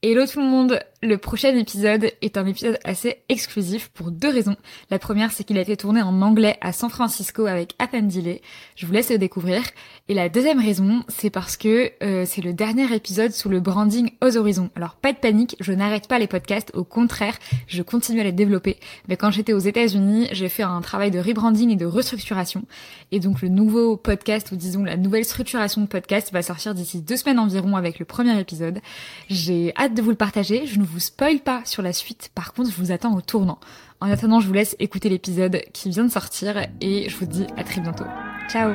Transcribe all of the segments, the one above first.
Hello tout le monde Le prochain épisode est un épisode assez exclusif pour deux raisons. La première, c'est qu'il a été tourné en anglais à San Francisco avec Appendile. Je vous laisse le découvrir. Et la deuxième raison, c'est parce que euh, c'est le dernier épisode sous le branding aux horizons. Alors pas de panique, je n'arrête pas les podcasts, au contraire, je continue à les développer. Mais quand j'étais aux États-Unis, j'ai fait un travail de rebranding et de restructuration. Et donc le nouveau podcast, ou disons la nouvelle structuration de podcast, va sortir d'ici deux semaines environ avec le premier épisode. J'ai de vous le partager. Je ne vous spoil pas sur la suite. Par contre, je vous attends au tournant. En attendant, je vous laisse écouter l'épisode qui vient de sortir et je vous dis à très bientôt. Ciao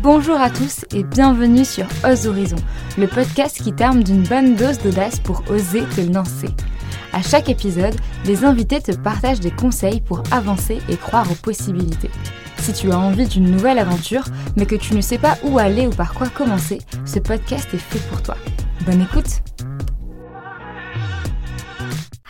Bonjour à tous et bienvenue sur Ose Horizon, le podcast qui termine d'une bonne dose d'audace pour oser te lancer. À chaque épisode, les invités te partagent des conseils pour avancer et croire aux possibilités. Si tu as envie d'une nouvelle aventure, mais que tu ne sais pas où aller ou par quoi commencer, ce podcast est fait pour toi. Bonne écoute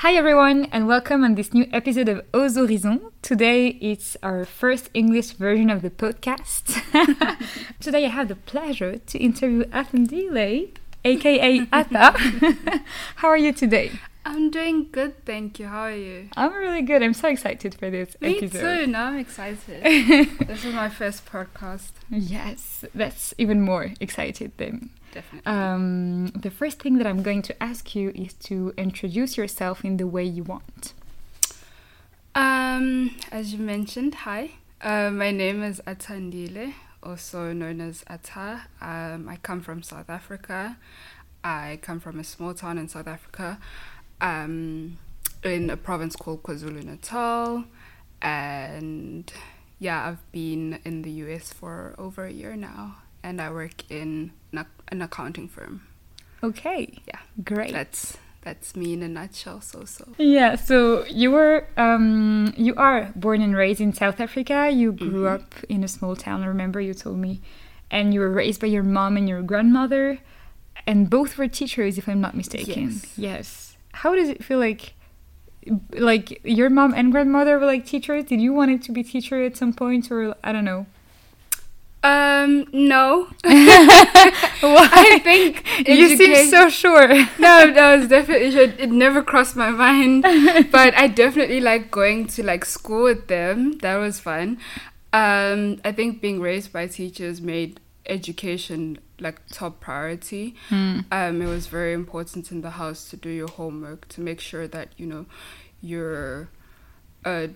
Hi everyone and welcome on this new episode of Aux Horizons. Today it's our first English version of the podcast. Today I have the pleasure to interview Athendile, aka Ata. How are you today? I'm doing good, thank you. How are you? I'm really good. I'm so excited for this Me episode. too. Now I'm excited. this is my first podcast. Yes, that's even more excited than Definitely. Um, the first thing that I'm going to ask you is to introduce yourself in the way you want. Um, as you mentioned, hi. Uh, my name is Athandile, also known as Ata. Um, I come from South Africa. I come from a small town in South Africa, um, in a province called KwaZulu Natal, and yeah, I've been in the US for over a year now, and I work in an, accounting firm. Okay, Yeah, great. that's that's me in a nutshell. So so. Yeah, so you were um, you are born and raised in South Africa. You grew Mhm. up in a small town. I remember you told me, and you were raised by your mom and your grandmother, and both were teachers, if I'm not mistaken. Yes. Yes. How does it feel like? Like your mom and grandmother were like teachers. Did you want it to be teacher at some point, or I don't know? Um, no. I think you seem so sure. no, no, it's definitely. It never crossed my mind, but I definitely like going to like school with them. That was fun. Um, I think being raised by teachers made education like top priority. Hmm. Um, it was very important in the house to do your homework to make sure that you know you're uh,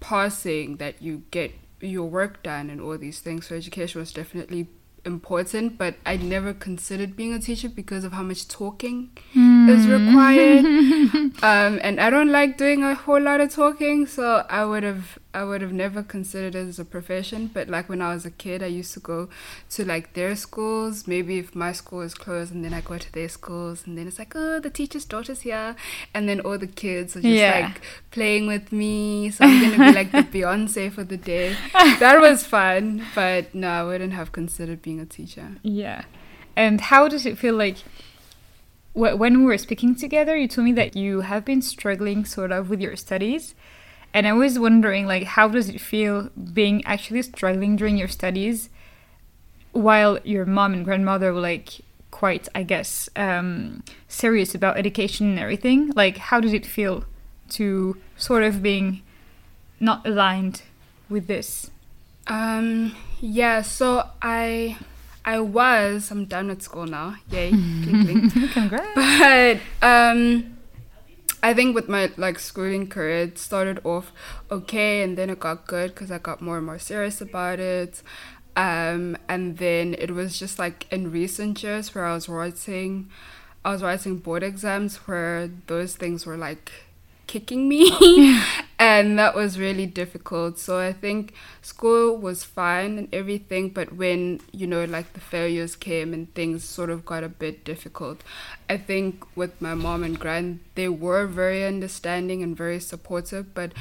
passing, that you get your work done, and all these things. So education was definitely important, but I never considered being a teacher because of how much talking is required. um, and I don't like doing a whole lot of talking, so I would have I would have never considered it as a profession. But like when I was a kid, I used to go to like their schools. Maybe if my school is closed, and then I go to their schools, and then it's like, oh, the teacher's daughter's here, and then all the kids are just Yeah. like playing with me. So I'm gonna be like the Beyonce for the day. That was fun, but no, I wouldn't have considered being a teacher. Yeah. And how does it feel like when we were speaking together, you told me that you have been struggling sort of with your studies. And I was wondering like how does it feel being actually struggling during your studies while your mom and grandmother were like quite I guess um serious about education and everything? Like how does it feel to sort of being not aligned with this? Um, yeah, so I I was I'm done with school now. Yay. Congrats. but um I think with my like schooling career it started off okay and then it got good because I got more and more serious about it. Um and then it was just like in recent years where I was writing I was writing board exams where those things were like kicking me and that was really difficult. So i think school was fine and everything but when you know like the failures came and things sort of got a bit difficult i think with my mom and grand they were very understanding and very supportive but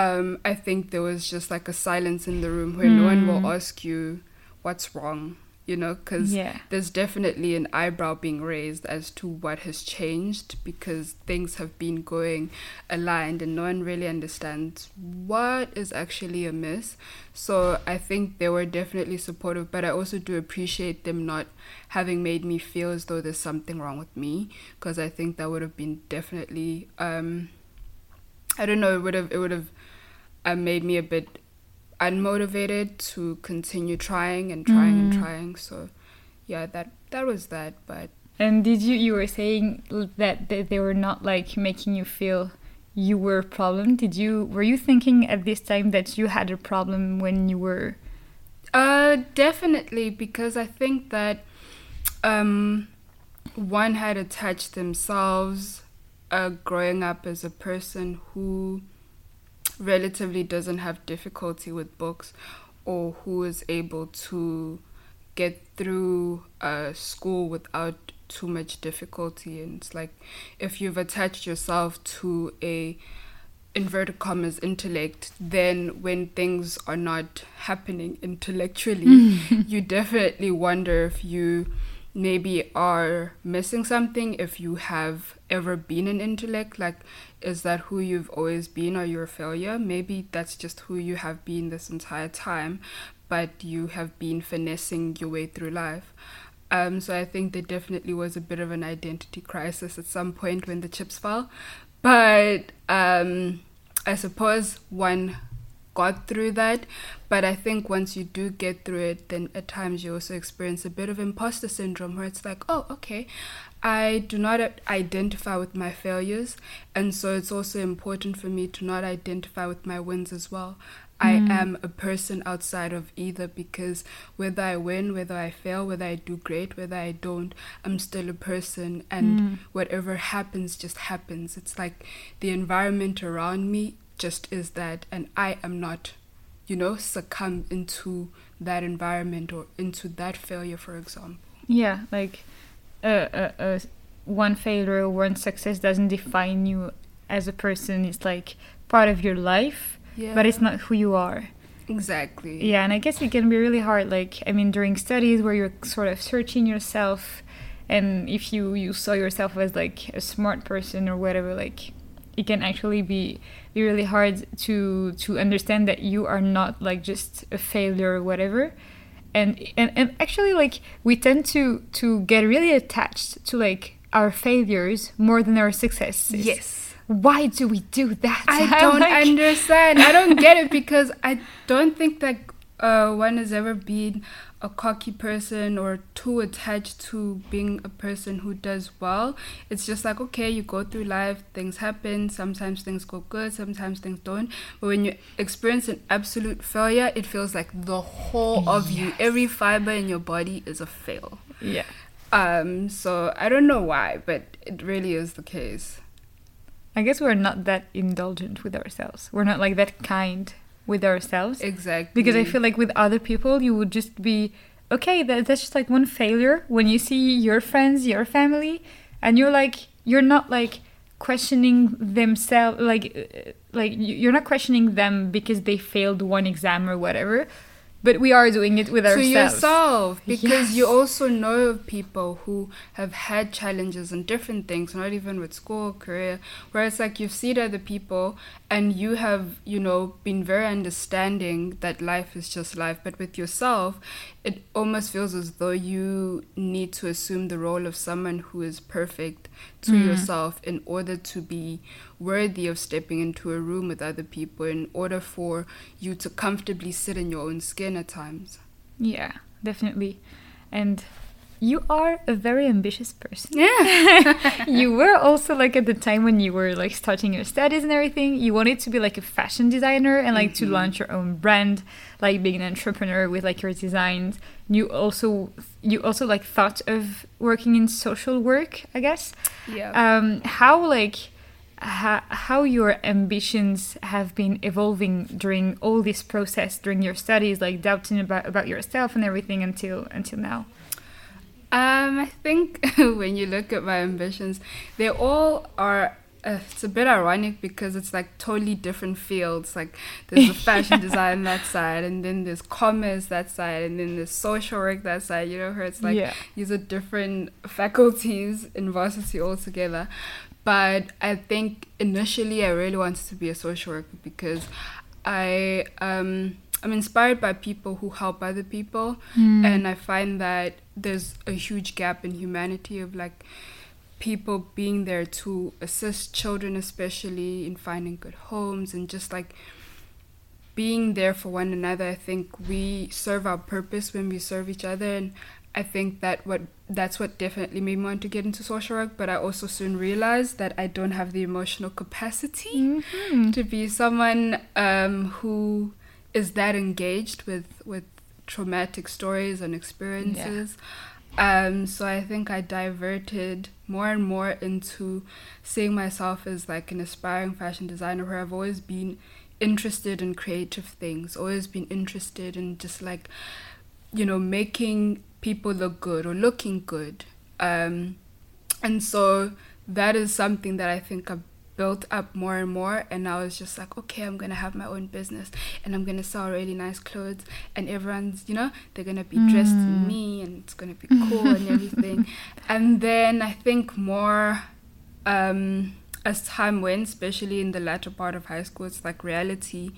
um i think there was just like a silence in the room where no one will ask you what's wrong you know, because Yeah. there's definitely an eyebrow being raised as to what has changed because things have been going aligned and no one really understands what is actually amiss. So I think they were definitely supportive, but I also do appreciate them not having made me feel as though there's something wrong with me because I think that would have been definitely um I don't know, it would have it would have uh, made me a bit unmotivated to continue trying and trying and Mm. trying. So yeah, that that was that. But And did you you were saying that they, they were not like making you feel you were a problem? Did you were you thinking at this time that you had a problem when you were uh, definitely because I think that um, one had attached themselves uh, growing up as a person who relatively doesn't have difficulty with books or who is able to get through uh, school without too much difficulty. And it's like if you've attached yourself to a inverted commas intellect then when things are not happening intellectually you definitely wonder if you maybe are missing something if you have ever been an intellect like is that who you've always been or you're a failure maybe that's just who you have been this entire time but you have been finessing your way through life um, so I think there definitely was a bit of an identity crisis at some point when the chips fell. But um, I suppose one got through that. But I think once you do get through it, then at times you also experience a bit of imposter syndrome where it's like, oh, okay, I do not identify with my failures. And so it's also important for me to not identify with my wins as well. I hmm. am a person outside of either because whether I win, whether I fail, whether I do great, whether I don't, I'm still a person and hmm. whatever happens just happens. It's like the environment around me just is that and I am not, you know, succumb into that environment or into that failure, for example. yeah like uh, uh, uh, one failure or one success doesn't define you as a person. It's like part of your life, Yeah. but it's not who you are. exactly. Yeah, and I guess it can be really hard. Like, I mean, during studies where you're sort of searching yourself, and if you you saw yourself as like a smart person or whatever, like, it can actually be really hard to to understand that you are not like just a failure or whatever. And and and actually, like, we tend to to get really attached to like our failures more than our successes. Yes. Why do we do that? I don't Like- understand. I don't get it because I don't think that uh, one has ever been a cocky person or too attached to being a person who does well. It's just like, okay, you go through life, things happen, sometimes things go good, sometimes things don't. But when you experience an absolute failure, it feels like the whole of you, every fiber in your body is a fail. Yeah. Um, so I don't know why, but it really is the case. I guess we're not that indulgent with ourselves. We're not like that kind with ourselves. Exactly. Because I feel like with other people, you would just be okay. That, that's just like one failure when you see your friends, your family, and you're like, you're not like questioning themselves, like, uh, like you're not questioning them because they failed one exam or whatever. But we are doing it with ourselves. to ourselves. yourself because you also know of people who have had challenges and different things not even with school career where it's like you've seen other people and you have you know been very understanding that life is just life but with yourself it almost feels as though you need to assume the role of someone who is perfect to Mm. yourself in order to be worthy of stepping into a room with other people in order for you to comfortably sit in your own skin at times. Yeah, definitely. And you are a very ambitious person. Yeah. you were also like at the time when you were like starting your studies and everything you wanted to be like a fashion designer and like to Mhm. launch your own brand like being an entrepreneur with like your designs you also you also like thought of working in social work i guess Yeah. um how like how, how your ambitions have been evolving during all this process during your studies like doubting about about yourself and everything until until now Um, I think when you look at my ambitions, they all are uh, it's a bit ironic because it's like totally different fields. Like there's the fashion design that side, and then there's commerce that side, and then there's social work that side. You know, where it's like Yeah. these are different faculties in varsity altogether. But I think initially I really wanted to be a social worker because I um I'm inspired by people who help other people and I find that there's a huge gap in humanity of like people being there to assist children especially in finding good homes and just like being there for one another. I think we serve our purpose when we serve each other and i think that what that's what definitely made me want to get into social work but i also soon realized that i don't have the emotional capacity to be someone um, who is that engaged with with traumatic stories and experiences um, so I think I diverted more and more into seeing myself as like an aspiring fashion designer where I've always been interested in creative things, always been interested in just like, you know, making people look good or looking good. Um, and so that is something that I think I've built up more and more and I was just like okay I'm gonna have my own business and I'm gonna sell really nice clothes and everyone's you know they're gonna be dressed in me and it's gonna be cool and everything. And then I think more um as time went especially in the latter part of high school it's like reality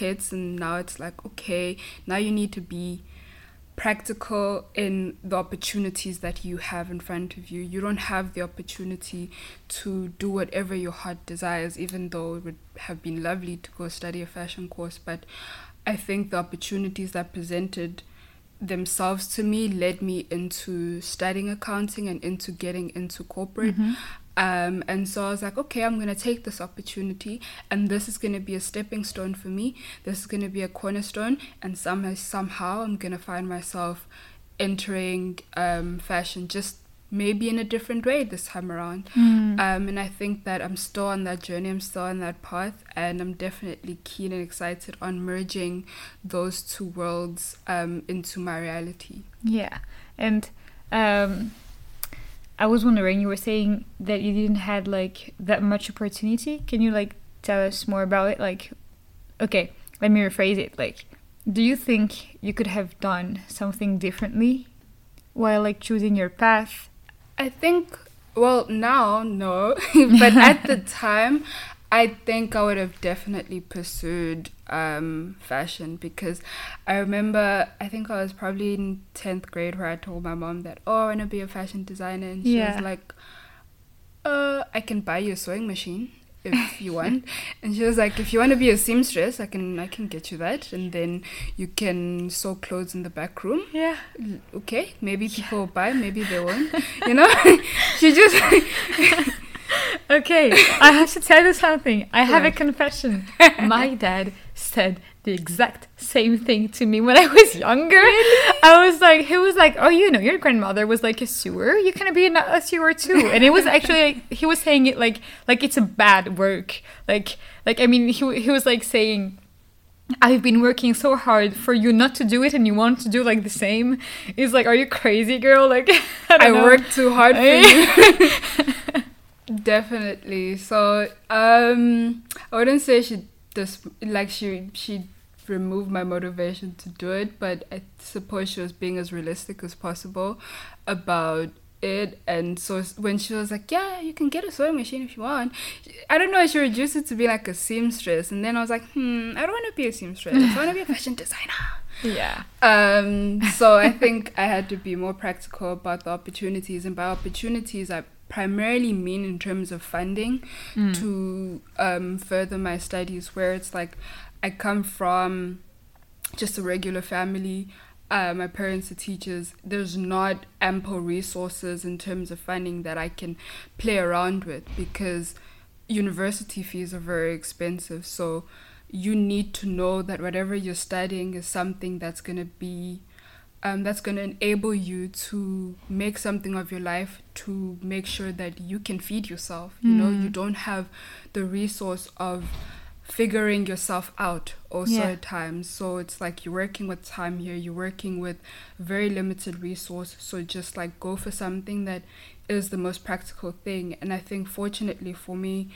hits and now it's like okay now you need to be practical in the opportunities that you have in front of you. You don't have the opportunity to do whatever your heart desires, even though it would have been lovely to go study a fashion course. But I think the opportunities that presented themselves to me led me into studying accounting and into getting into corporate. Mm-hmm. Um, and so I was like, okay, I'm going to take this opportunity, and this is going to be a stepping stone for me. This is going to be a cornerstone, and somehow, somehow, I'm going to find myself entering um, fashion just maybe in a different way this time around. Um, and I think that I'm still on that journey, I'm still on that path, and I'm definitely keen and excited on merging those two worlds um, into my reality. Yeah, and um, I was wondering, you were saying that you didn't had like that much opportunity. Can you like tell us more about it? Like, okay, let me rephrase it. Like, do you think you could have done something differently while like choosing your path? I think, well, now, no. but at the time, I think I would have definitely pursued um, fashion because I remember, I think I was probably in 10th grade where I told my mom that, oh, I want to be a fashion designer. And she Yeah. was like, uh, I can buy you a sewing machine if you want. and she was like, if you want to be a seamstress, I can, I can get you that. And then you can sew clothes in the back room Yeah. okay, maybe people will buy, maybe they won't. You know, she just Okay, I have to tell you something. I have a confession. My dad said the exact same thing to me when I was younger. I was like, he was like, oh, you know, your grandmother was like a sewer. You can be a, a sewer too. And it was actually like, he was saying it like like it's a bad work. Like like I mean, he he was like saying. I've been working so hard for you not to do it, and you want to do like the same. It's like, are you crazy, girl? Like, I, I worked too hard for you. Definitely. So, um, I wouldn't say she just like she she removed my motivation to do it, but I suppose she was being as realistic as possible about it. And so when she was like, "Yeah, you can get a sewing machine if you want," I don't know. She reduced it to be like a seamstress, and then I was like, "Hmm, I don't want to be a seamstress. I want to be a fashion designer." Yeah. Um, so I think I had to be more practical about the opportunities, and by opportunities, I primarily mean in terms of funding to um, further my studies. Where it's like I come from just a regular family. Uh, my parents are teachers. There's not ample resources in terms of funding that I can play around with because university fees are very expensive. So you need to know that whatever you're studying is something that's going to be um, that's going to enable you to make something of your life to make sure that you can feed yourself you know you don't have the resource of figuring yourself out also Yeah. at times. So it's like you're working with time here, you're working with very limited resource. So just like go for something that is the most practical thing. And I think fortunately for me,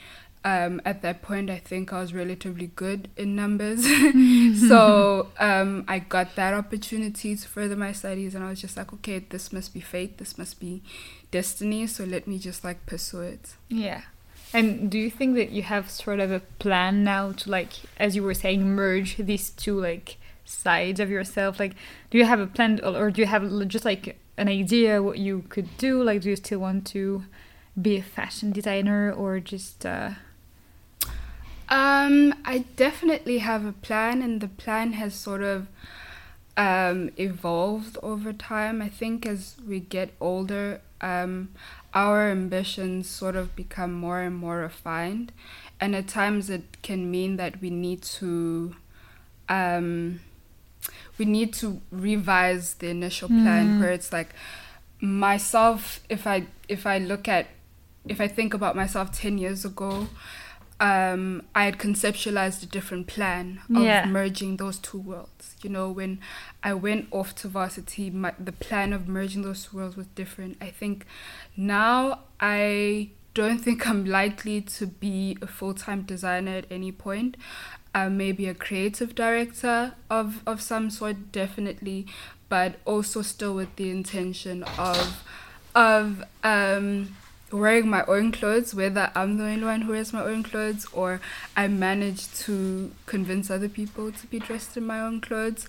um, at that point, I think I was relatively good in numbers. so um, I got that opportunity to further my studies, and I was just like, okay, this must be fate, this must be destiny. So let me just like pursue it. Yeah. And do you think that you have sort of a plan now to like, as you were saying, merge these two like sides of yourself? Like, do you have a plan, or, or do you have just like an idea what you could do? Like, do you still want to be a fashion designer, or just? Uh... Um, I definitely have a plan, and the plan has sort of um, evolved over time. I think as we get older, um, our ambitions sort of become more and more refined, and at times it can mean that we need to. Um, we need to revise the initial plan Mm. where it's like myself if i if i look at if i think about myself 10 years ago um, I had conceptualized a different plan of Yeah. merging those two worlds. You know, when I went off to varsity, my, the plan of merging those two worlds was different. I think now I don't think I'm likely to be a full time designer at any point. Uh, maybe a creative director of, of some sort, definitely, but also still with the intention of of um, wearing my own clothes, whether I'm the only one who wears my own clothes or I manage to convince other people to be dressed in my own clothes.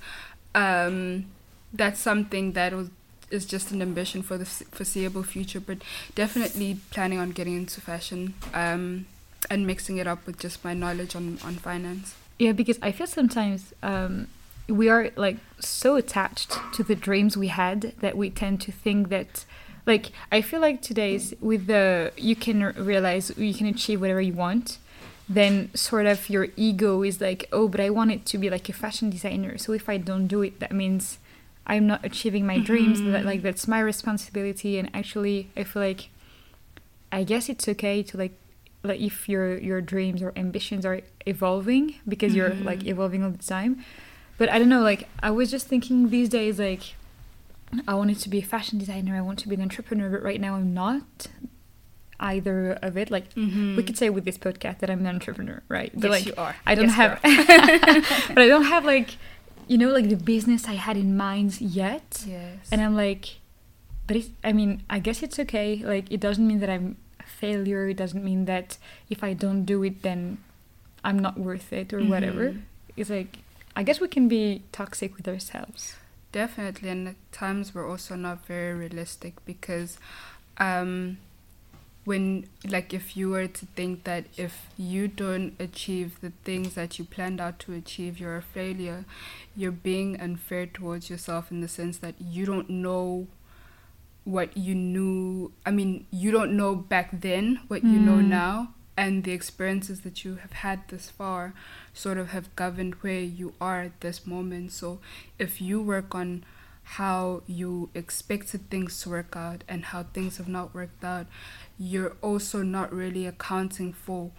Um, that's something that was, is just an ambition for the foreseeable future, but definitely planning on getting into fashion um, and mixing it up with just my knowledge on, on finance. Yeah, because I feel sometimes um, we are like so attached to the dreams we had that we tend to think that, like, I feel like today's with the you can realize you can achieve whatever you want. Then sort of your ego is like, oh, but I want it to be like a fashion designer. So if I don't do it, that means I'm not achieving my dreams. That like that's my responsibility. And actually, I feel like I guess it's okay to like like if your your dreams or ambitions are evolving because you're Mhm. like evolving all the time but i don't know like i was just thinking these days like i wanted to be a fashion designer i want to be an entrepreneur but right now i'm not either of it like we could say with this podcast that i'm an entrepreneur right but yes, like you are. i don't Yes, have but i don't have like you know like the business i had in mind yet yes. and I'm like, but it's, I mean, I guess it's okay. Like, it doesn't mean that I'm a failure. It doesn't mean that if I don't do it, then I'm not worth it or whatever. Mhm. It's like, I guess we can be toxic with ourselves. Definitely, and at times we're also not very realistic because um, when, like, if you were to think that if you don't achieve the things that you planned out to achieve, you're a failure, you're being unfair towards yourself in the sense that you don't know what you knew. I mean, you don't know back then what you know Mm. now, and the experiences that you have had this far sort of have governed where you are at this moment. So if you work on how you expected things to work out and how things have not worked out, you're also not really accounting for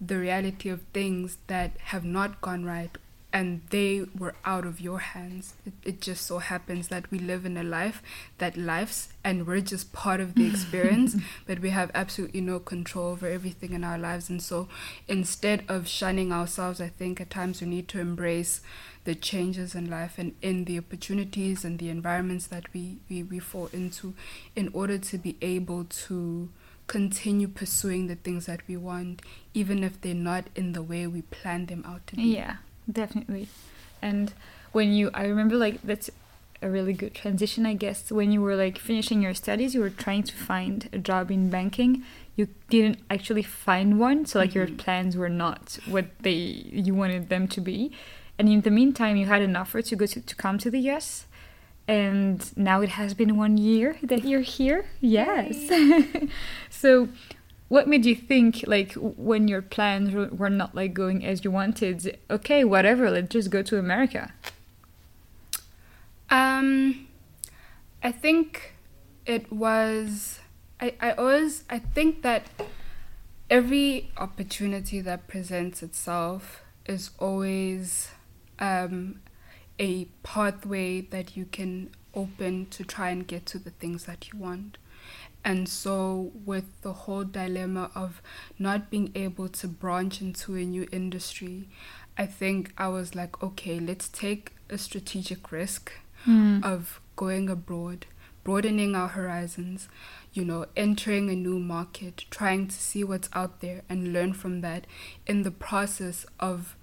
the reality of things that have not gone right and they were out of your hands. It, it just so happens that we live in a life that lives and we're just part of the experience, but we have absolutely no control over everything in our lives. And so instead of shunning ourselves, I think at times we need to embrace the changes in life and in the opportunities and the environments that we, we, we fall into in order to be able to continue pursuing the things that we want, even if they're not in the way we plan them out to be. Yeah, definitely. And when you, I remember like that's a really good transition, I guess. When you were like finishing your studies, you were trying to find a job in banking. You didn't actually find one, so like your Mhm. plans were not what they you wanted them to be. And in the meantime, you had an offer to go to, to come to the US. And now it has been one year that you're here. Yes. so, what made you think, like, when your plans were- not like going as you wanted? Okay, whatever. Let's just go to America. Um, I think it was. I, I always. I think that every opportunity that presents itself is always um, a pathway that you can open to try and get to the things that you want. And so, with the whole dilemma of not being able to branch into a new industry, I think I was like, okay, let's take a strategic risk Mm. of going abroad, broadening our horizons, you know, entering a new market, trying to see what's out there and learn from that in the process of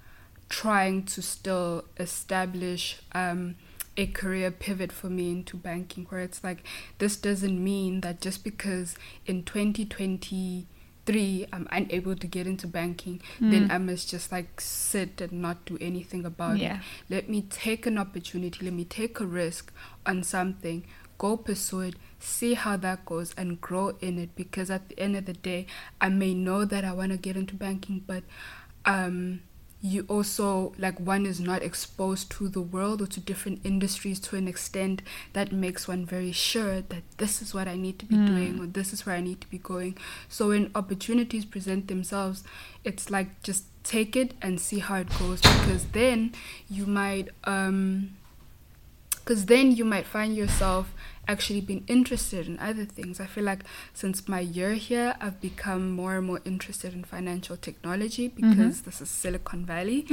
trying to still establish um, a career pivot for me into banking, where it's like, this doesn't mean that just because in 2023 I'm unable to get into banking, then Mm. I must just like sit and not do anything about it let me take an opportunity, let me take a risk on something, go pursue it, see how that goes, and grow in it. Because at the end of the day, I may know that I want to get into banking, but um, you also, like, one is not exposed to the world or to different industries to an extent that makes one very sure that this is what I need to be Mm. doing or this is where I need to be going. So when opportunities present themselves, it's like just take it and see how it goes because then you might um because then you might find yourself actually been interested in other things. I feel like since my year here, I've become more and more interested in financial technology because this is Silicon Valley.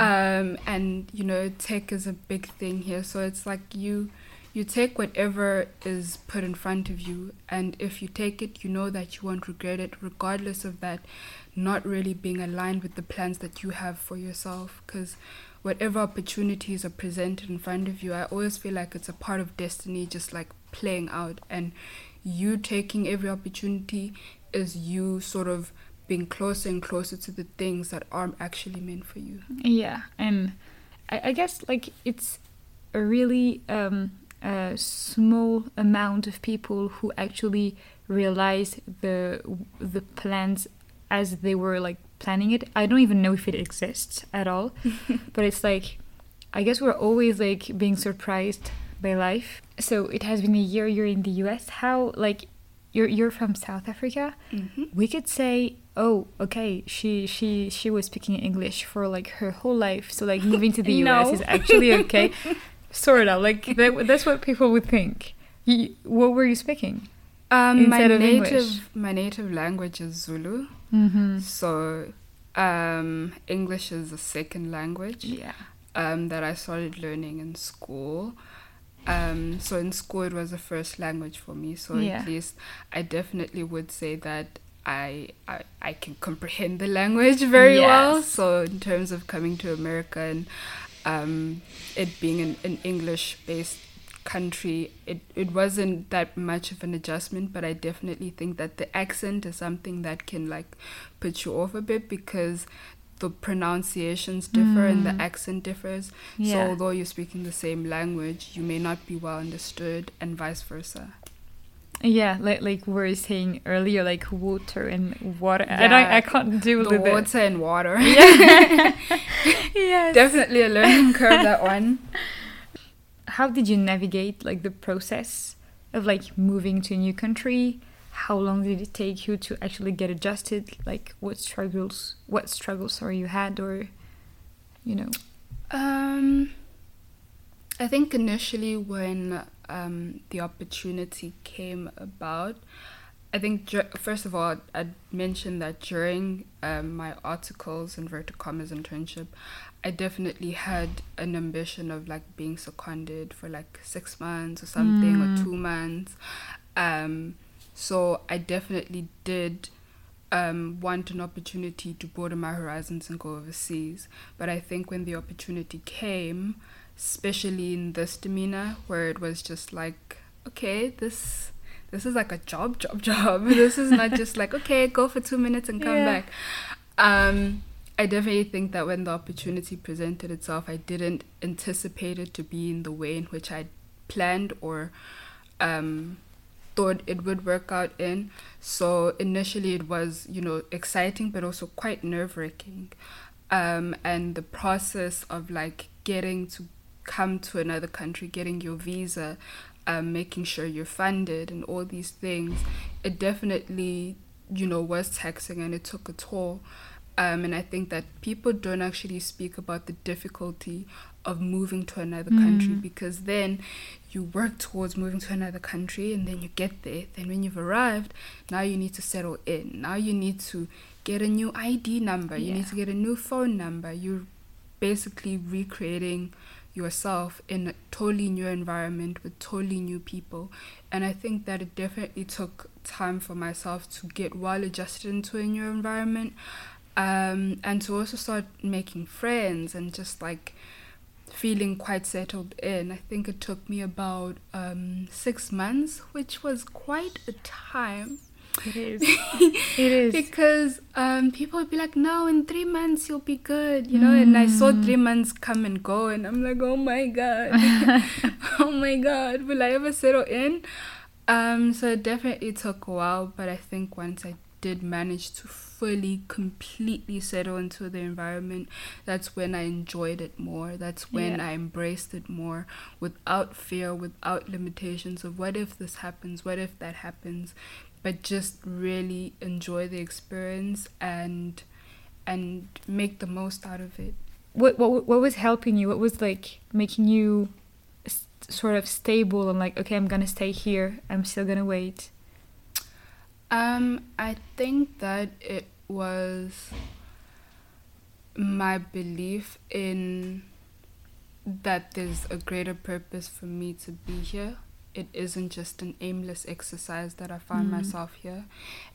um, and, you know, tech is a big thing here. So it's like you. You take whatever is put in front of you, and if you take it, you know that you won't regret it, regardless of that not really being aligned with the plans that you have for yourself. Because whatever opportunities are presented in front of you, I always feel like it's a part of destiny just like playing out. And you taking every opportunity is you sort of being closer and closer to the things that are actually meant for you. Yeah, and I, I guess like it's a really um, a small amount of people who actually realize the the plans as they were like planning it. I don't even know if it exists at all, but it's like I guess we're always like being surprised by life. So it has been a year you're in the US. How like you're you're from South Africa? Mm-hmm. we could say oh okay she she she was speaking english for like her whole life so like moving to the us is actually okay sort of like that, that's what people would think you, what were you speaking Um, my native English. my native language is Zulu, mm-hmm. so um, English is a second language. yeah um, that I started learning in school. Um, so in school, it was the first language for me. So Yeah. at least I definitely would say that I, I I can comprehend the language very well. So in terms of coming to America and um, it being an, an English-based country, it, it wasn't that much of an adjustment. But I definitely think that the accent is something that can like put you off a bit because the pronunciations differ and the Mm. accent differs. So although you're speaking the same language, you may not be well understood, and vice versa. yeah like like we were saying earlier like water and water and I, I can't do The with it water and water, yes. definitely a learning curve. That one. how did you navigate like the process of like moving to a new country? How long did it take you to actually get adjusted? Like what struggles what struggles sorry you had or you know? Um, I think initially when um, the opportunity came about, I think first of all I'd mention that during um, my articles and Verticommerce internship, I definitely had an ambition of like being seconded for like six months or something or Mm. two months. Um, so I definitely did um, want an opportunity to broaden my horizons and go overseas. But I think when the opportunity came, especially in this demeanor, where it was just like, okay, this this is like a job, job, job. This is not just like, okay, go for two minutes and come Yeah. back. Um, I definitely think that when the opportunity presented itself, I didn't anticipate it to be in the way in which I planned or um, thought it would work out in. So initially, it was you know exciting, but also quite nerve wracking. Um, and the process of like getting to come to another country, getting your visa, um, making sure you're funded, and all these things, it definitely you know was taxing and it took a toll. Um, and I think that people don't actually speak about the difficulty of moving to another Mm. country because then you work towards moving to another country and then you get there. Then when you've arrived, now you need to settle in. Now you need to get a new ID number. You Yeah. need to get a new phone number. You're basically recreating yourself in a totally new environment with totally new people. And I think that it definitely took time for myself to get well adjusted into a new environment um, and to also start making friends and just like feeling quite settled in. I think it took me about um, six months, which was quite a time. It is. it is. Because um, people would be like, no, in three months you'll be good, you know. And I saw Mm. three months come and go, and I'm like, oh my god, oh my god, will I ever settle in? Um, so it definitely took a while, but I think once I did manage to fully, completely settle into the environment, that's when I enjoyed it more. That's when Yeah. I embraced it more without fear, without limitations of what if this happens, what if that happens, but just really enjoy the experience and and make the most out of it. what what what was helping you? What was like making you sort of stable and like okay, I'm gonna stay here. I'm still gonna wait. Um, I think that it was my belief in that there's a greater purpose for me to be here. It isn't just an aimless exercise that I find Mm. myself here.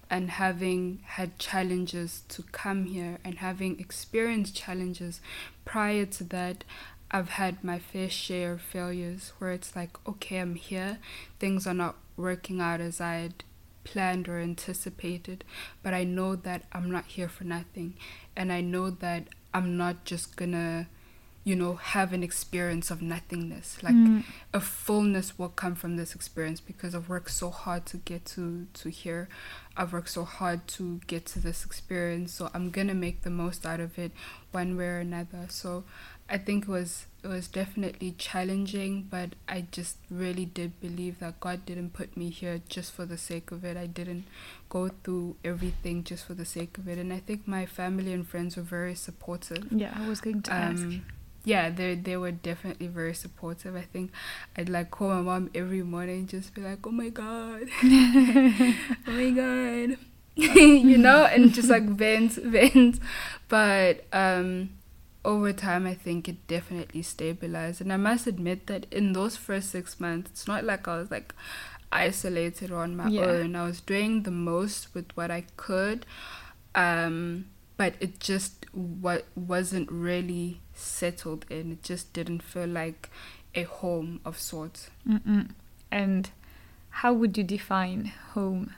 And having had challenges to come here and having experienced challenges prior to that, I've had my fair share of failures where it's like, okay, I'm here, things are not working out as I had planned or anticipated, but I know that I'm not here for nothing. And I know that I'm not just gonna, you know, have an experience of nothingness. Like, Mm. a fullness will come from this experience because I've worked so hard to get to to here. I've worked so hard to get to this experience. So I'm gonna make the most out of it one way or another. So I think it was it was definitely challenging, but I just really did believe that God didn't put me here just for the sake of it. I didn't go through everything just for the sake of it. And I think my family and friends were very supportive Yeah, I was going to ask. um yeah they they were definitely very supportive i think i'd like call my mom every morning just be like oh my god oh my god you know and just like vent vent but um over time i think it definitely stabilized and i must admit that in those first six months it's not like i was like isolated or on my Yeah. own i was doing the most with what i could um but it just what wasn't really settled in it just didn't feel like a home of sorts Mm-mm. And how would you define home?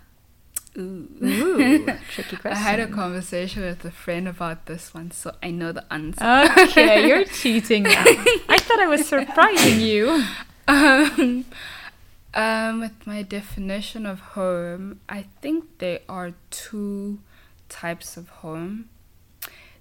Ooh. Ooh, tricky I had a conversation with a friend about this one, so I know the answer. Okay, you're cheating now. I thought I was surprising you. Um, um, with my definition of home, I think there are two types of home.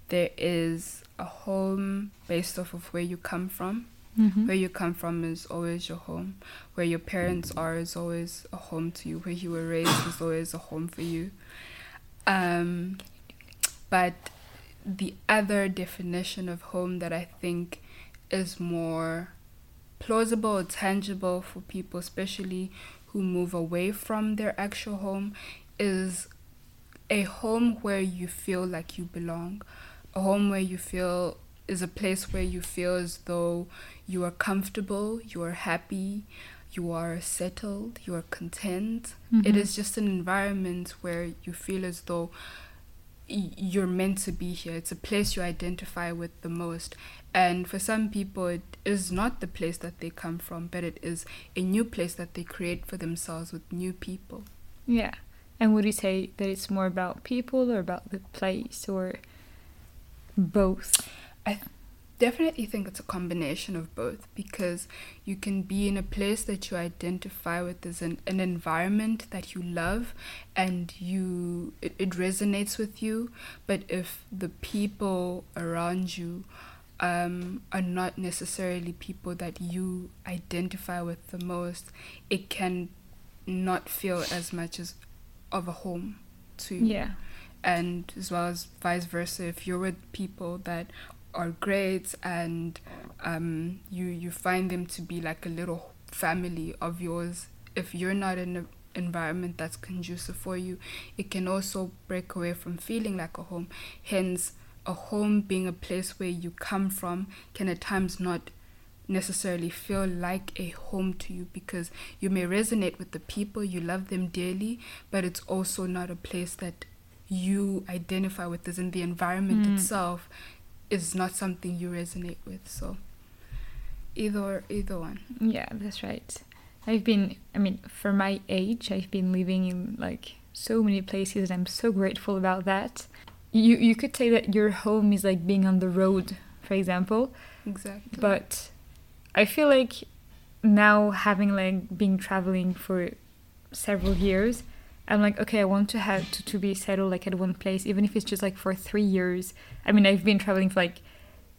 There is a home based off of where you come from. Mm-hmm. Where you come from is always your home. Where your parents are is always a home to you. Where you were raised is always a home for you. Um, but the other definition of home that I think is more plausible or tangible for people, especially who move away from their actual home, is a home where you feel like you belong. A home where you feel is a place where you feel as though you are comfortable, you are happy, you are settled, you are content. It Mhm. is just an environment where you feel as though you're meant to be here. It's a place you identify with the most. And for some people, it is not the place that they come from, but it is a new place that they create for themselves with new people. Yeah. And would you say that it's more about people or about the place or both? I definitely think it's a combination of both because you can be in a place that you identify with as an, an environment that you love and you it, it resonates with you but if the people around you um, are not necessarily people that you identify with the most it can not feel as much as of a home to you Yeah. and as well as vice versa if you're with people that are great and um, you you find them to be like a little family of yours. If you're not in an environment that's conducive for you it can also break away from feeling like a home. Hence a home being a place where you come from can at times not necessarily feel like a home to you because you may resonate with the people, you love them dearly, but it's also not a place that you identify with, as in the environment Mm. itself is not something you resonate with. So either either one. Yeah, that's right. I've been, I mean, for my age, I've been living in like so many places, and I'm so grateful about that. You you could say that your home is like being on the road, for example, Exactly. but I feel like now having like been traveling for several years, I'm like, okay, I want to have to, to be settled like at one place, even if it's just like for three years. I mean, I've been traveling for like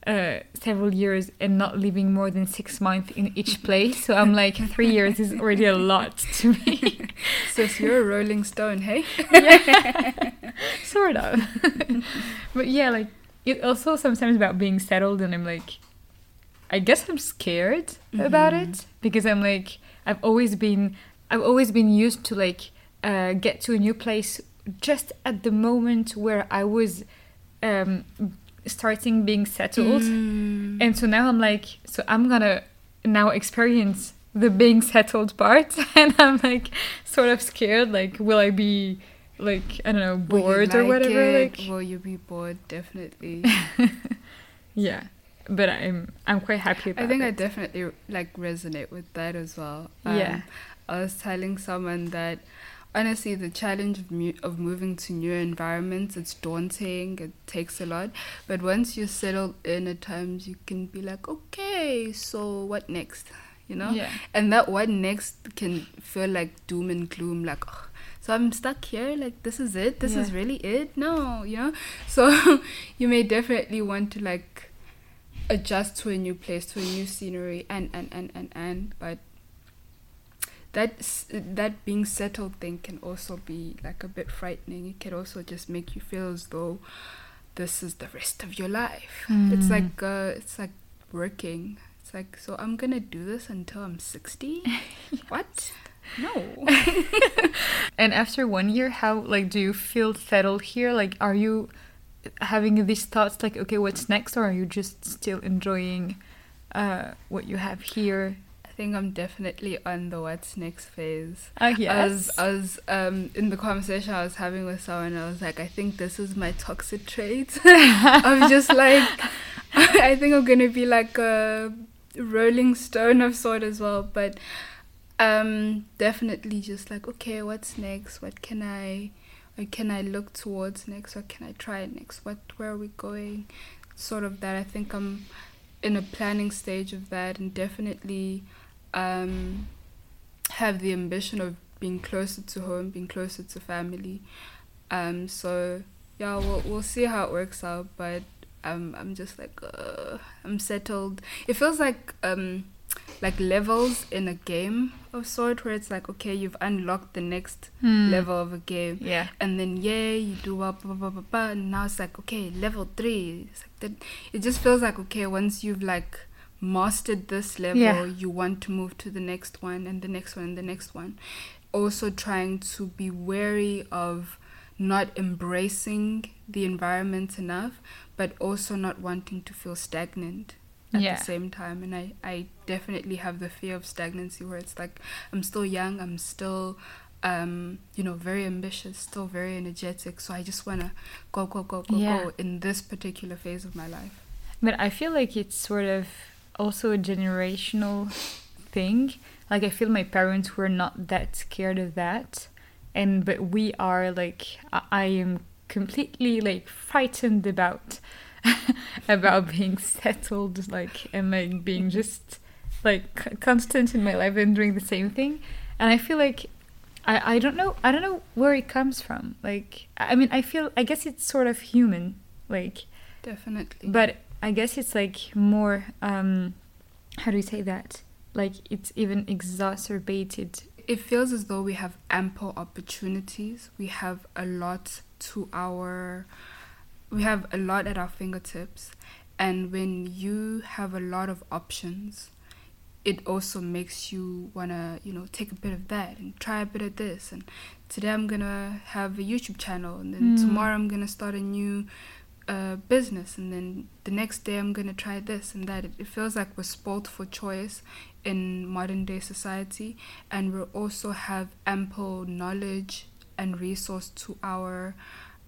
uh, several years and not living more than six months in each place. So I'm like, three years is already a lot to me. Sis, you're a rolling stone, hey? yeah. sort of. but yeah, like it also sometimes about being settled, and I'm like, I guess I'm scared about Mhm. it because I'm like, I've always been, I've always been used to like uh, get to a new place just at the moment where I was um, starting being settled, Mm. and so now I'm like, so I'm gonna now experience the being settled part, and I'm like sort of scared, like, will I be like I don't know bored or whatever it? like Will you be bored? Definitely. yeah but i'm i'm quite happy about I think I definitely like resonate with that as well. Yeah. Um, I was telling someone that honestly the challenge of, mu- of moving to new environments it's daunting it takes a lot. But once you're settled in at times you can be like okay so what next? You know? Yeah. And that what next can feel like doom and gloom like "Ugh, so i'm stuck here like this is it? This is really it? No you know? So you may definitely want to like adjust to a new place to a new scenery and and and and and but that that being settled thing can also be like a bit frightening. It can also just make you feel as though this is the rest of your life. It's Mm. like uh it's like working. It's like so i'm gonna do this until i'm 60 what? No. And after one year how like do you feel settled here? Like are you having these thoughts like okay what's next? Or are you just still enjoying uh what you have here think i'm definitely on the what's next phase ah I was, I was um, in the conversation I was having with someone. I was like, I think this is my toxic trait. I'm just like, I think I'm gonna be like a rolling stone of sort as well. But um, definitely just like, okay, what's next? What can I, what can I look towards next? What can I try next? What, where are we going? Sort of that. I think I'm in a planning stage of that, and definitely um, have the ambition of being closer to home, being closer to family. Um, so yeah, we'll we'll see how it works out. But um, I'm just like uh, I'm settled. It feels like um, like levels in a game of sort, where it's like okay, you've unlocked the next Hmm. level of a game, yeah and then yeah, you do blah blah blah blah blah, and now it's like okay, level three. It's like that. It just feels like okay, once you've like mastered this level, Yeah. you want to move to the next one and the next one and the next one. Also trying to be wary of not embracing the environment enough, but also not wanting to feel stagnant at Yeah. the same time. And I, I definitely have the fear of stagnancy where it's like I'm still young, I'm still um, you know, very ambitious, still very energetic. So I just wanna go, go, go, go, Yeah. go in this particular phase of my life. But I feel like it's sort of also a generational thing. Like I feel my parents were not that scared of that, and but we are like I, I am completely like frightened about about being settled, like and like being just like constant in my life and doing the same thing. And I feel like I I don't know I don't know where it comes from. Like I mean I feel I guess it's sort of human. Like Definitely. but I guess it's like more um how do you say that? Like it's even exacerbated. it feels as though we have ample opportunities. We have a lot to our we have a lot at our fingertips and when you have a lot of options it also makes you want to you know take a bit of that and try a bit of this and today i'm gonna have a youtube channel and then Mm. tomorrow i'm gonna start a new business and then the next day i'm gonna try this and that. It, feels like we're spoiled for choice in modern day society and we also have ample knowledge and resource to our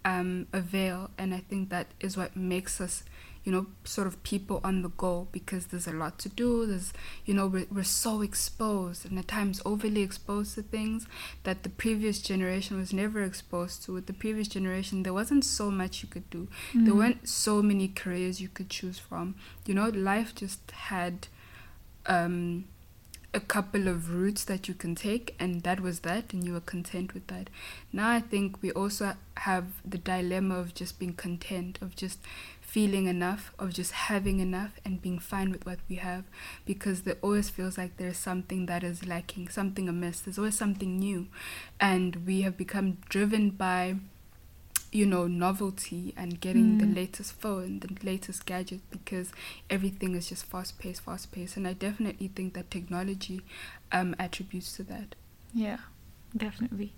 um, avail. And i think that is what makes us you know sort of people on the go because there's a lot to do. There's you know we're, we're so exposed and at times overly exposed to things that the previous generation was never exposed to. With the previous generation there wasn't so much you could do. There Mm. weren't so many careers you could choose from. You know life just had um a couple of routes that you can take and that was that and you were content with that. Now i think we also have the dilemma of just being content of just feeling enough of just having enough and being fine with what we have because there always feels like there's something that is lacking something amiss there's always something new and we have become driven by you know novelty and getting the Mm. latest phone the latest gadget because everything is just fast paced fast paced and i definitely think that technology um attributes to that Yeah, definitely.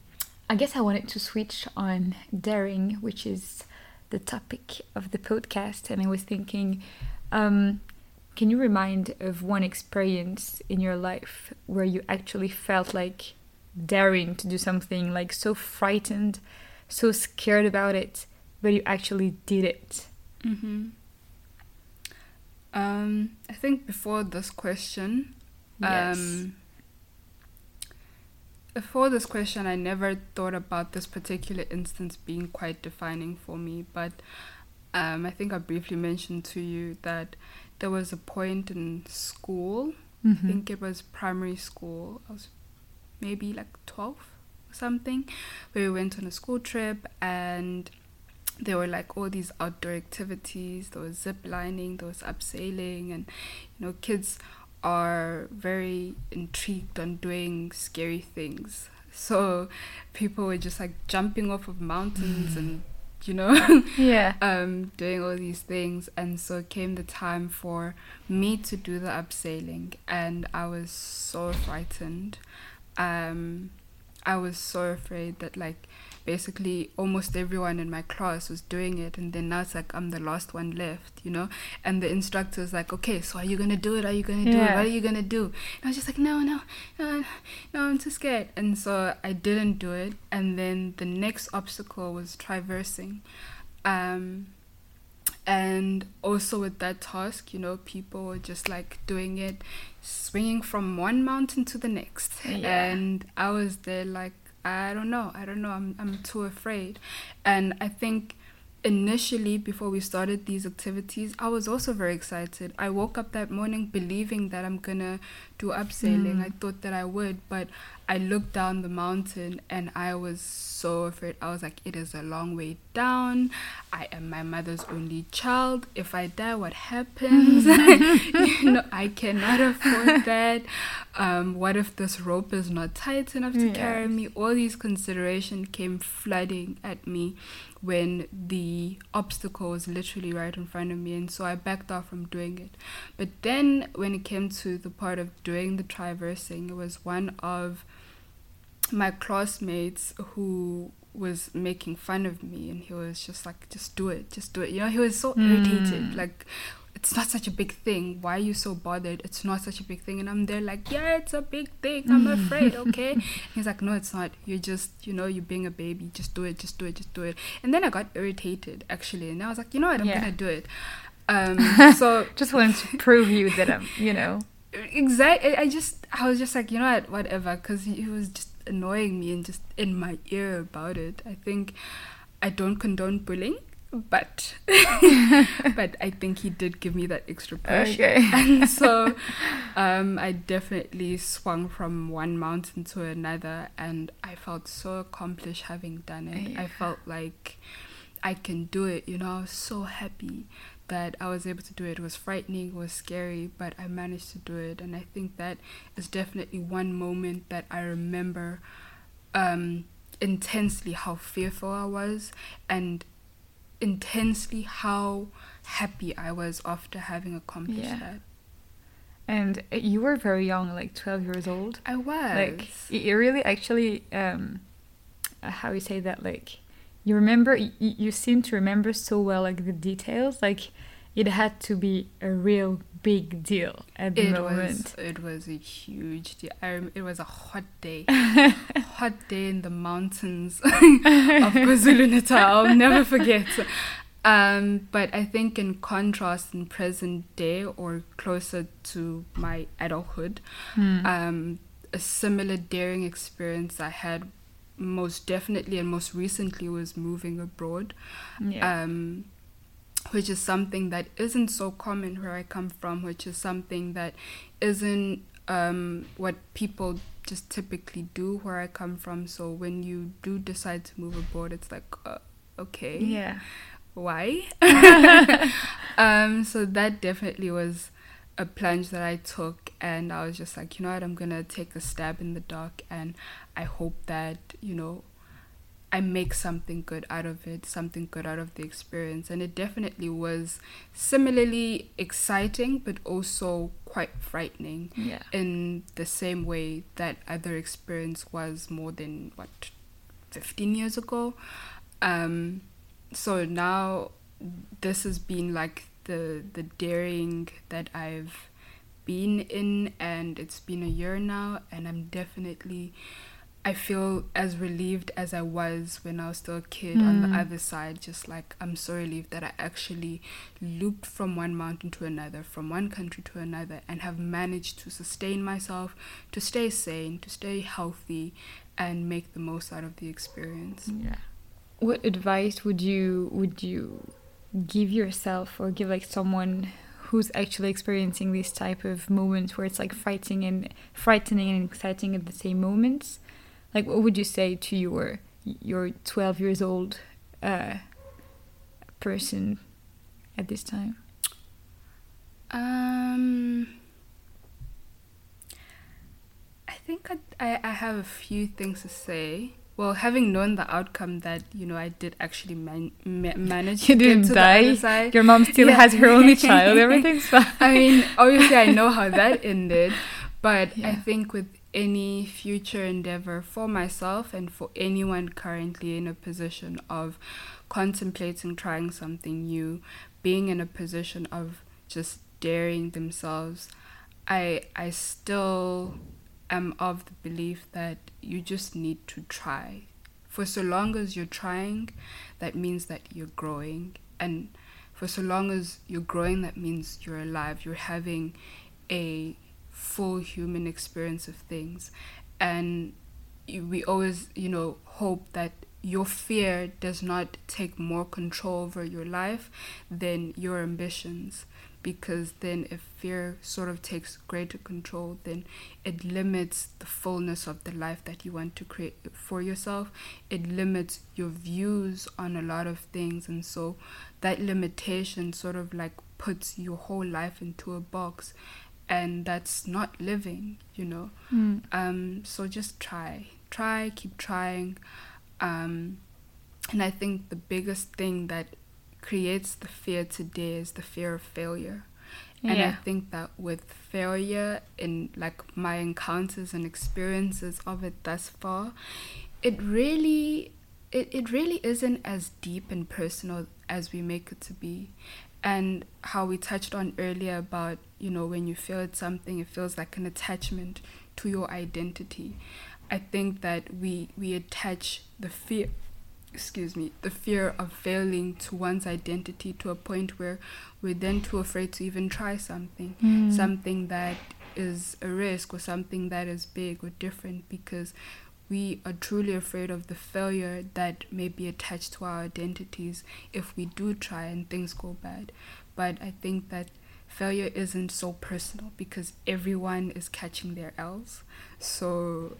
I guess I wanted to switch on daring, which is the topic of the podcast, and I was thinking, um, can you remind of one experience in your life where you actually felt like daring to do something, like so frightened, so scared about it, but you actually did it? mm-hmm. um i think before this question Yes. um before this question i never thought about this particular instance being quite defining for me but um, i think i briefly mentioned to you that there was a point in school I Mhm. think it was primary school. I was maybe like 12 or something, where we went on a school trip and there were like all these outdoor activities. There was zip lining, there was abseiling, and you know, kids are very intrigued on doing scary things. So people were just like jumping off of mountains and you know Yeah. um, doing all these things, and so came the time for me to do the abseiling, and I was so frightened. Um, I was so afraid that like basically almost everyone in my class was doing it, and then now it's like I'm the last one left, you know. And the instructor's like, "Okay, so are you gonna do it? Are you gonna do it? What are you gonna do?" And I was just like, "No, no, no, no, I'm too scared." And so I didn't do it. And then the next obstacle was traversing. Um, and also with that task, you know, people were just like doing it, swinging from one mountain to the next. Yeah. And I was there like, I don't know, I don't know, I'm, I'm too afraid. And I think initially, before we started these activities, I was also very excited. I woke up that morning believing that I'm gonna do abseiling. Mm. I thought that I would, but I looked down the mountain and I was so afraid. I was like, it is a long way down. I am my mother's only child. If I die, what happens? you know, I cannot afford that. Um, what if this rope is not tight enough to Yeah. carry me? All these considerations came flooding at me when the obstacle was literally right in front of me and so I backed off from doing it. But then when it came to the part of doing the traversing, it was one of my classmates who was making fun of me and he was just like just do it just do it. You know he was so irritated Mm. like it's not such a big thing. Why are you so bothered? It's not such a big thing. And i'm there like yeah it's a big thing. I'm afraid okay? He's like no it's not. You're just you know you're being a baby. Just do it just do it just do it. And then i got irritated actually and i was like you know what? I'm Yeah. gonna do it. Um so Just wanted to prove you that I'm, you know. exactly i just i was just like you know what? Whatever. Because he, he was just annoying me and just in my ear about it i think i don't condone bullying but but i think he did give me that extra push Okay. and so um, I definitely swung from one mountain to another, and I felt so accomplished having done it. I felt like I can do it. You know, I was so happy that I was able to do it. It was frightening, was scary, but I managed to do it, and I think that is definitely one moment that I remember. Um, intensely how fearful I was and intensely how happy I was after having accomplished Yeah. that. And you were very young, like 12 years old. I was. Like, it it really actually, um, uh, how you say that, like, you remember, you, you seem to remember so well, like, the details. Like, it had to be a real big deal at the it moment. was it was a huge deal. I rem- it was a hot day, hot day in the mountains of KwaZulu Natal. I'll never forget. Um, but I think in contrast, in present day or closer to my adulthood, Hmm. um, a similar daring experience I had most definitely and most recently was moving abroad yeah. um, which is something that isn't so common where I come from, which is something that isn't um, what people just typically do where I come from. So when you do decide to move abroad, it's like, uh, okay, yeah. why? um, so that definitely was a plunge that I took, and I was just like, you know what, I'm gonna take a stab in the dark, and I hope that you know I make something good out of it, something good out of the experience. And it definitely was similarly exciting, but also quite frightening Yeah. in the same way that other experience was more than, what, 15 years ago. Um, so now this has been like the, the daring that I've been in, and it's been a year now, and I'm definitely. I feel as relieved as I was when I was still a kid on the Mm. other side. Just like I'm so relieved that I actually looped from one mountain to another, from one country to another, and have managed to sustain myself, to stay sane, to stay healthy, and make the most out of the experience. Yeah. What advice would you would you give yourself or give like someone who's actually experiencing this type of moments where it's like fighting and frightening and exciting at the same moments? Like what would you say to your your 12 years old uh, person at this time? Um, I think I, I, I have a few things to say. Well, having known the outcome that you know I did actually man, ma- manage You to didn't die. Your mom still Yeah. has her only child. Everything's fine. I mean, obviously, I know how that ended, but I think with any future endeavor for myself and for anyone currently in a position of contemplating trying something new, being in a position of just daring themselves, I I still am of the belief that you just need to try. For so long as you're trying, that means that you're growing. And for so long as you're growing, that means you're alive. You're having a full human experience of things. And we always, you know, hope that your fear does not take more control over your life than your ambitions. Because then, if fear sort of takes greater control, then it limits the fullness of the life that you want to create for yourself. It limits your views on a lot of things. And so, that limitation sort of like puts your whole life into a box. And that's not living, you know. Mm. Um, so just try, try, keep trying. Um, and I think the biggest thing that creates the fear today is the fear of failure. And I think that with failure in like my encounters and experiences of it thus far, it really it, it really isn't as deep and personal as we make it to be. And how we touched on earlier about, you know, when you feel something, it feels like an attachment to your identity. I think that we we attach the fear excuse me, the fear of failing to one's identity to a point where we're then too afraid to even try something, Mm. something that is a risk or something that is big or different because we are truly afraid of the failure that may be attached to our identities if we do try and things go bad. But I think that failure isn't so personal because everyone is catching their L's. So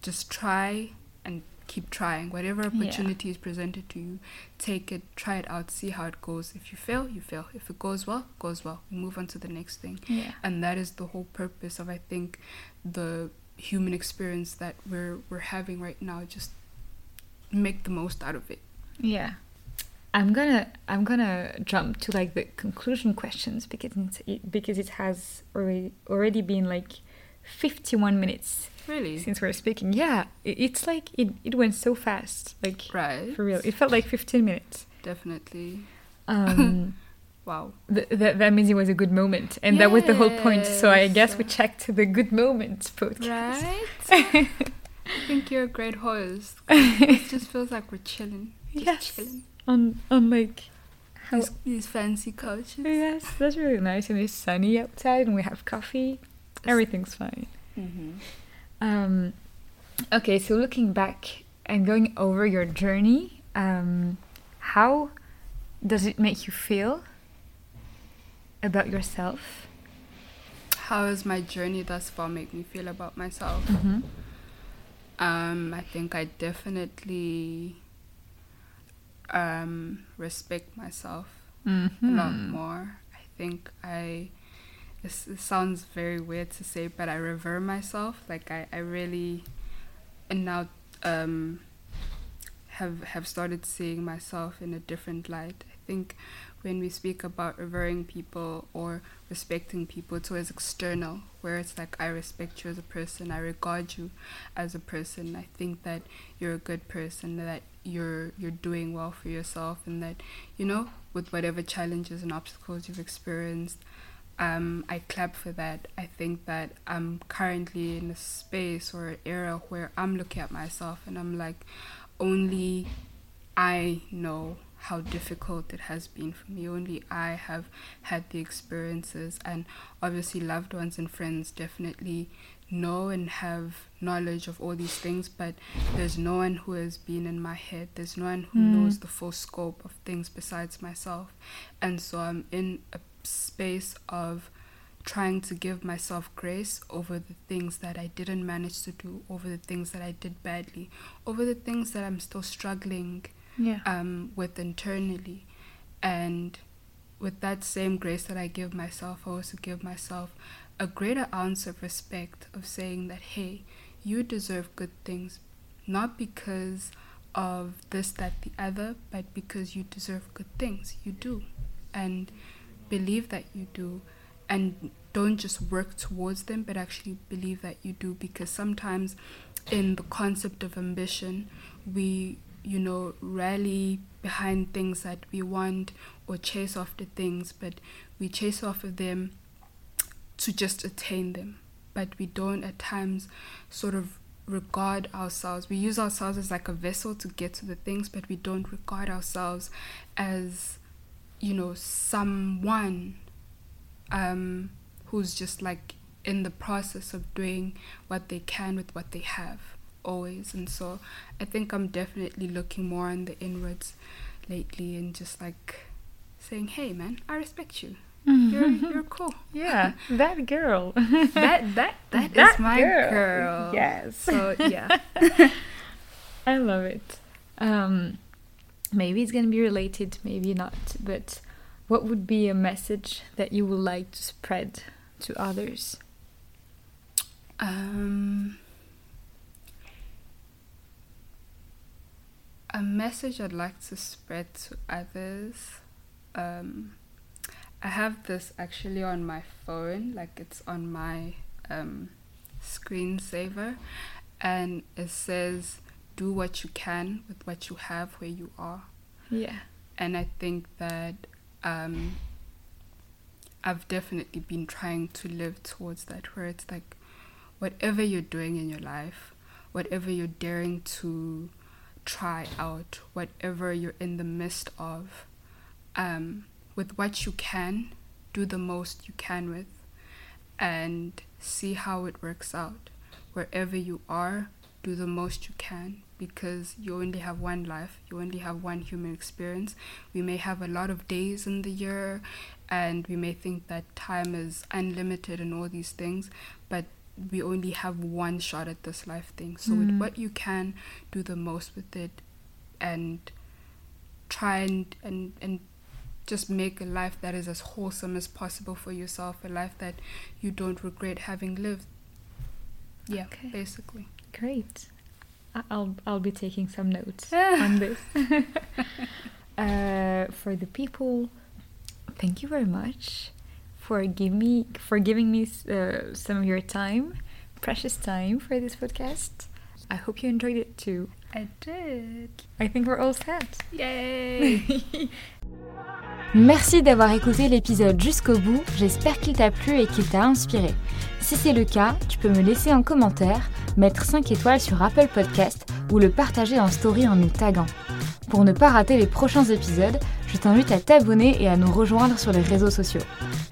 just try and keep trying. Whatever opportunity is presented to you, take it, try it out, see how it goes. If you fail, you fail. If it goes well, goes well. We move on to the next thing. Yeah. And that is the whole purpose of I think the human experience that we're we're having right now. Just make the most out of it. Yeah. I'm gonna I'm gonna jump to like the conclusion questions because it, because it has already already been like 51 minutes Really? since we're speaking. Yeah, it, it's like it, it went so fast. Like Right. for real, it felt like 15 minutes. Definitely. Um, Wow. th- th- that means it was a good moment, and that was the whole point. So I guess we checked the good moments podcast. Right? I think you're a great host. It just feels like we're chilling. Just Yes. chilling. on on like how These, these fancy couches. yes, that's really nice, and it's sunny outside, and we have coffee. Everything's fine. Mm-hmm. Um, okay, so looking back and going over your journey, um, how does it make you feel about yourself? How has my journey thus far made me feel about myself? Mm-hmm. Um, I think I definitely um, respect myself Mm-hmm. a lot more. I think I. This, this sounds very weird to say, but I revere myself. Like I, I really, and now um, have have started seeing myself in a different light. I think when we speak about revering people or respecting people, it's always external, where it's like I respect you as a person, I regard you as a person. I think that you're a good person, that you're you're doing well for yourself, and that you know with whatever challenges and obstacles you've experienced. Um, I clap for that. I think that I'm currently in a space or an era where I'm looking at myself and I'm like, only I know how difficult it has been for me. Only I have had the experiences, and obviously, loved ones and friends definitely know and have knowledge of all these things, but there's no one who has been in my head. There's no one who Mm. knows the full scope of things besides myself. And so I'm in a space of trying to give myself grace over the things that I didn't manage to do, over the things that I did badly, over the things that I'm still struggling Yeah. um, with internally. And with that same grace that I give myself, I also give myself a greater ounce of respect of saying that, hey, you deserve good things, not because of this, that, the other, but because you deserve good things. You do. And believe that you do. And don't just work towards them, but actually believe that you do. Because sometimes in the concept of ambition, we you know, rally behind things that we want or chase after things, but we chase after them to just attain them. But we don't at times sort of regard ourselves. We use ourselves as like a vessel to get to the things, but we don't regard ourselves as, you know, someone um, who's just like in the process of doing what they can with what they have always and so i think i'm definitely looking more on the inwards lately and just like saying hey man i respect you you're you're cool yeah, that girl. that that that is my girl. girl, Yes. so yeah I love it. Um, maybe it's gonna be related, maybe not. But what would be a message that you would like to spread to others? um a message i'd like to spread to others um i have this actually on my phone like it's on my um screensaver and it says do what you can with what you have where you are Yeah. and I think that um, I've definitely been trying to live towards that, where it's like whatever you're doing in your life, whatever you're daring to try out, whatever you're in the midst of, um, with what you can, do the most you can with, and see how it works out. Wherever you are, do the most you can because you only have one life, you only have one human experience. We may have a lot of days in the year, and we may think that time is unlimited and all these things, but we only have one shot at this life thing. So, with Mm. what you can, do the most with it, and try and, and, and just make a life that is as wholesome as possible for yourself, a life that you don't regret having lived. Yeah, Okay. basically. Great. I'll I'll be taking some notes on this. uh, for the people, thank you very much for give me for giving me uh, some of your time, precious time for this podcast. I hope you enjoyed it too. I did. I think we're all set. Yay! Merci d'avoir écouté l'épisode jusqu'au bout, j'espère qu'il t'a plu et qu'il t'a inspiré. Si c'est le cas, tu peux me laisser un commentaire, mettre 5 étoiles sur Apple Podcast ou le partager en story en nous taguant. Pour ne pas rater les prochains épisodes, je t'invite à t'abonner et à nous rejoindre sur les réseaux sociaux.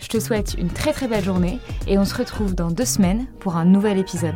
Je te souhaite une très très belle journée et on se retrouve dans deux semaines pour un nouvel épisode.